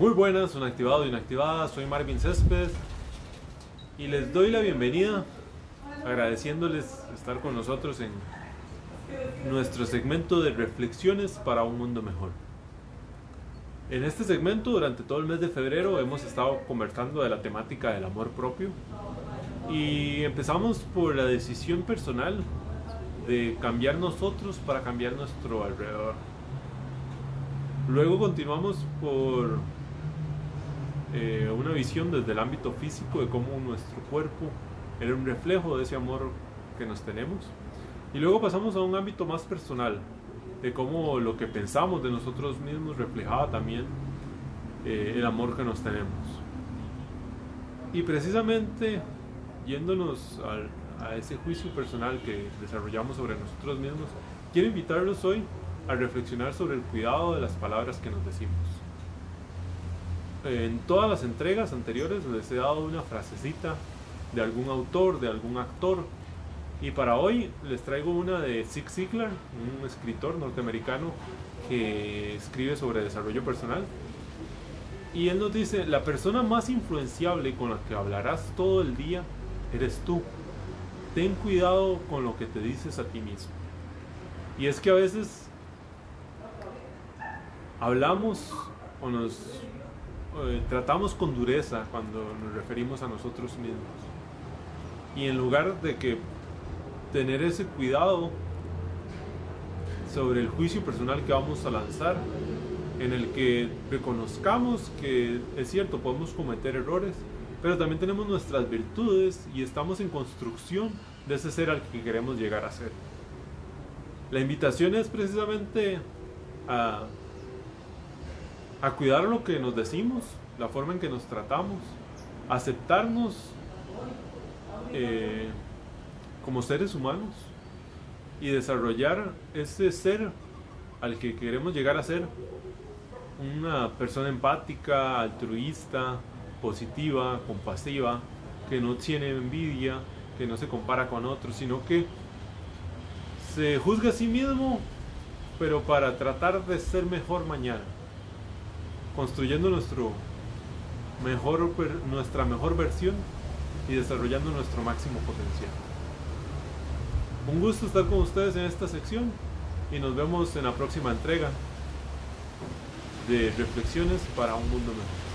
Muy buenas, un activado y inactivada. Soy Marvin Céspedes y les doy la bienvenida agradeciéndoles estar con nosotros en nuestro segmento de reflexiones para un mundo mejor. En este segmento, durante todo el mes de febrero, hemos estado conversando de la temática del amor propio y empezamos por la decisión personal de cambiar nosotros para cambiar nuestro alrededor. Luego continuamos por eh, una visión desde el ámbito físico de cómo nuestro cuerpo era un reflejo de ese amor que nos tenemos. Y luego pasamos a un ámbito más personal, de cómo lo que pensamos de nosotros mismos reflejaba también eh, el amor que nos tenemos. Y precisamente yéndonos a ese juicio personal que desarrollamos sobre nosotros mismos, quiero invitarlos hoy a reflexionar sobre el cuidado de las palabras que nos decimos. En todas las entregas anteriores les he dado una frasecita de algún autor, de algún actor, y para hoy les traigo una de Zig Ziglar, un escritor norteamericano que escribe sobre desarrollo personal. Y él nos dice, la persona más influenciable con la que hablarás todo el día eres tú. Ten cuidado con lo que te dices a ti mismo. Y es que a veces hablamos o nos eh, tratamos con dureza cuando nos referimos a nosotros mismos. Y en lugar de que tener ese cuidado sobre el juicio personal que vamos a lanzar, en el que reconozcamos que es cierto, podemos cometer errores, pero también tenemos nuestras virtudes y estamos en construcción de ese ser al que queremos llegar a ser. La invitación es precisamente a, a cuidar lo que nos decimos, la forma en que nos tratamos, aceptarnos eh, como seres humanos y desarrollar ese ser al que queremos llegar a ser. Una persona empática, altruista, positiva, compasiva, que no tiene envidia, que no se compara con otros, sino que se juzga a sí mismo, pero para tratar de ser mejor mañana, construyendo nuestro mejor, nuestra mejor versión y desarrollando nuestro máximo potencial. Un gusto estar con ustedes en esta sección y nos vemos en la próxima entrega de Reflexiones para un Mundo Mejor.